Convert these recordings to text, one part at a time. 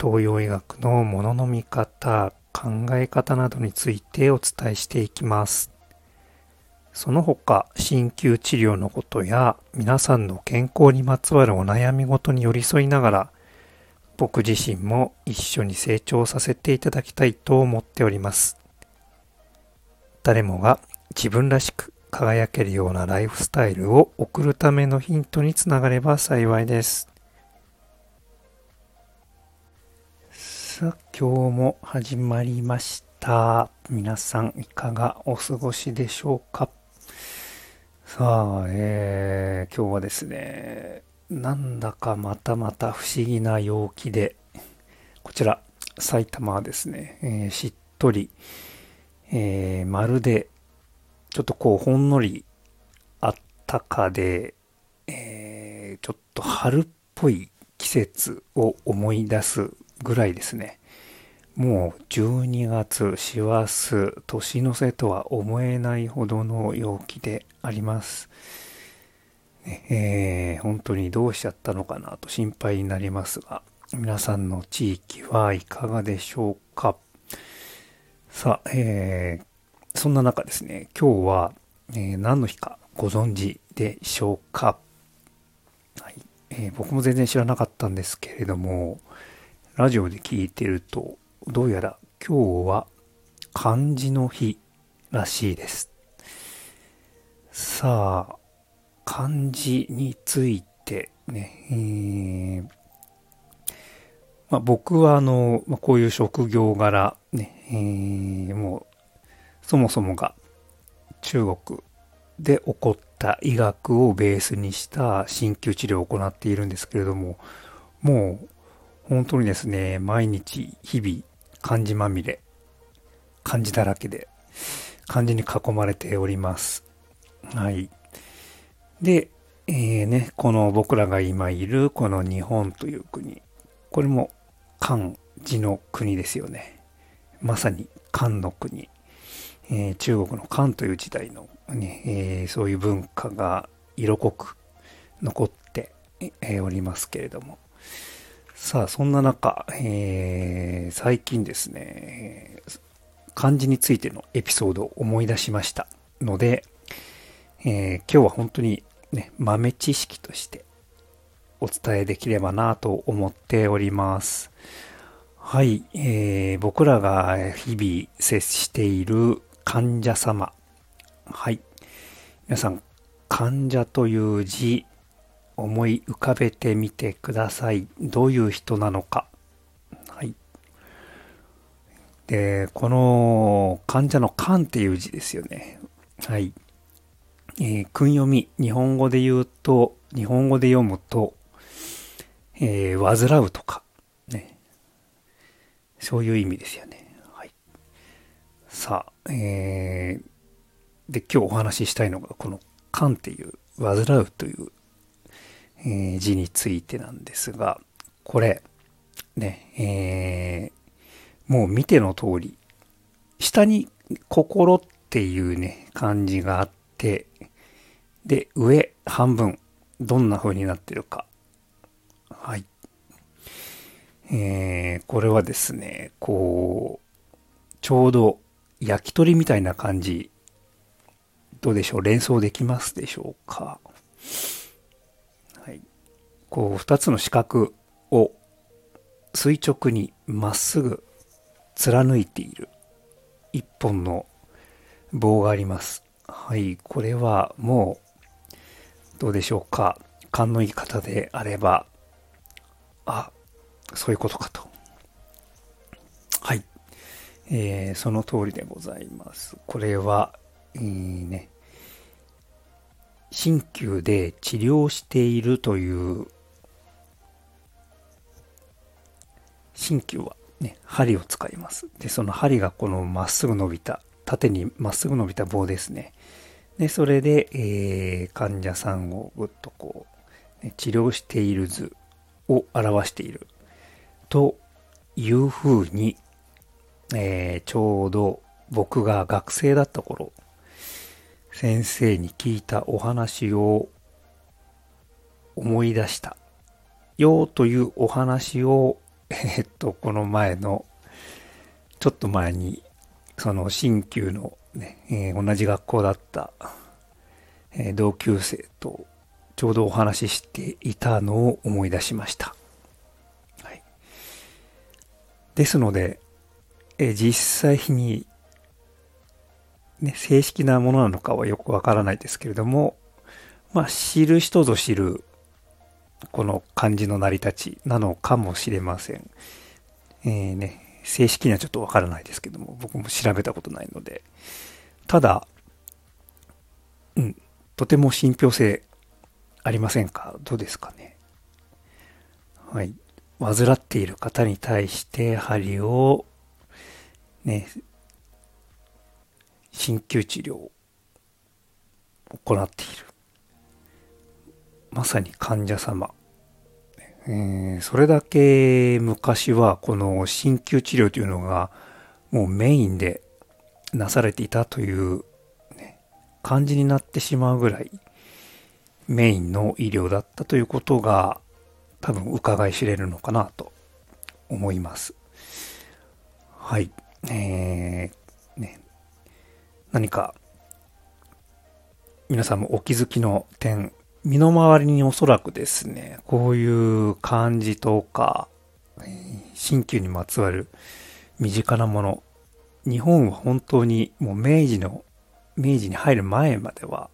東洋医学のものの見方、考え方などについてお伝えしていきます。その他、鍼灸治療のことや皆さんの健康にまつわるお悩みごとに寄り添いながら、僕自身も一緒に成長させていただきたいと思っております。誰もが自分らしく輝けるようなライフスタイルを送るためのヒントにつながれば幸いです。さあ、今日も始まりました。皆さんいかがお過ごしでしょうか？さあ、えー、今日はですね、なんだかまたまた不思議な陽気で、こちら、埼玉はですね、えー、しっとり、えー、まるで、ちょっとこう、ほんのりあったかで、えー、ちょっと春っぽい季節を思い出すぐらいですね。もう12月、師走、年の瀬とは思えないほどの陽気であります。えー、本当にどうしちゃったのかなと心配になりますが、皆さんの地域はいかがでしょうか？さあ、えー、そんな中ですね、今日は、えー、何の日かご存知でしょうか、はいえー、僕も全然知らなかったんですけれども、ラジオで聞いてると、どうやら今日は漢字の日らしいです。さあ、漢字についてね、えーまあ、僕はあの、まあ、こういう職業柄ね、えー、もう、そもそもが中国で起こった医学をベースにした鍼灸治療を行っているんですけれども、もう本当にですね、毎日、日々、漢字まみれ、漢字だらけで、漢字に囲まれております。はい。で、えー、ね、この僕らが今いるこの日本という国、これも漢字の国ですよね。まさに漢の国。えー、中国の漢という時代のね、えー、そういう文化が色濃く残って、え、おりますけれども。さあ、そんな中、えー、最近ですね、漢字についてのエピソードを思い出しましたので、えー、今日は本当にね、豆知識としてお伝えできればなと思っております。はい、えー、僕らが日々接している患者様。はい。皆さん、患者という字、思い浮かべてみてください。どういう人なのか。はい。で、この患者の漢っていう字ですよね。はい。えー、訓読み、日本語で言うと、日本語で読むと、えー、患うとか、ね。そういう意味ですよね。はい。さあ、えー、で、今日お話ししたいのが、この、漢っていう、患うというえー、字についてなんですが、これ、ね、えー、もう見ての通り、下に心っていうね、漢字があって、で、上半分、どんな風になってるか。はい。えー、これはですね、こう、ちょうど焼き鳥みたいな感じ、どうでしょう？連想できますでしょうか？こう、二つの四角を垂直にまっすぐ貫いている一本の棒があります。はい、これはもう、どうでしょうか。勘のいい方であれば、あ、そういうことかと。はい。えー、その通りでございます。これは、いいね、鍼灸で治療しているという鍼灸はね、針を使います。で、その針がこのまっすぐ伸びた、縦にまっすぐ伸びた棒ですね。で、それで、えー、患者さんをぐっとこう、ね、治療している図を表している。というふうに、えー、ちょうど僕が学生だった頃、先生に聞いたお話を思い出したよというお話を、え、っと、この前の、ちょっと前に、その新旧のね、えー、同じ学校だった、えー、同級生とちょうどお話ししていたのを思い出しました。はい、ですので、えー、実際に、ね、正式なものなのかはよくわからないですけれども、まあ、知る人ぞ知る、この漢字の成り立ちなのかもしれません。えー、ね、正式にはちょっとわからないですけども、僕も調べたことないので。ただ、うん、とても信憑性ありませんか？どうですかね？はい。患っている方に対して針を、ね、鍼灸治療を行っている。まさに患者様。えー、それだけ昔はこの鍼灸治療というのがもうメインでなされていたという、ね、感じになってしまうぐらいメインの医療だったということが多分伺い知れるのかなと思います。はい。えー、ね、何か皆さんもお気づきの点身の回りにおそらくですね、こういう漢字とか、新旧にまつわる身近なもの、日本は本当にもう明治の、明治に入る前までは、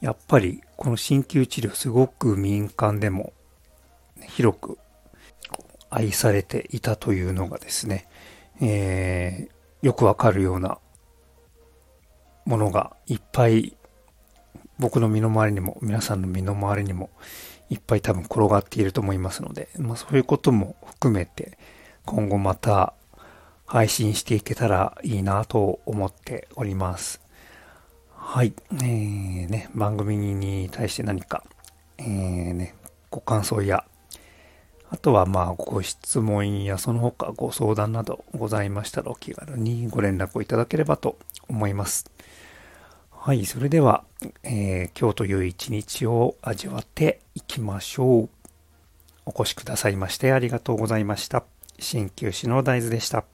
やっぱりこの鍼灸治療すごく民間でも広く愛されていたというのがですね、えー、よくわかるようなものがいっぱい僕の身の回りにも、皆さんの身の回りにも、いっぱい多分転がっていると思いますので、まあそういうことも含めて、今後また配信していけたらいいなと思っております。はい。えー、ね、番組に対して何か、えー、ね、ご感想や、あとはまあご質問やその他ご相談などございましたらお気軽にご連絡をいただければと思います。はい、それでは、えー、今日という一日を味わっていきましょう。お越しくださいましてありがとうございました。鍼灸師の大豆でした。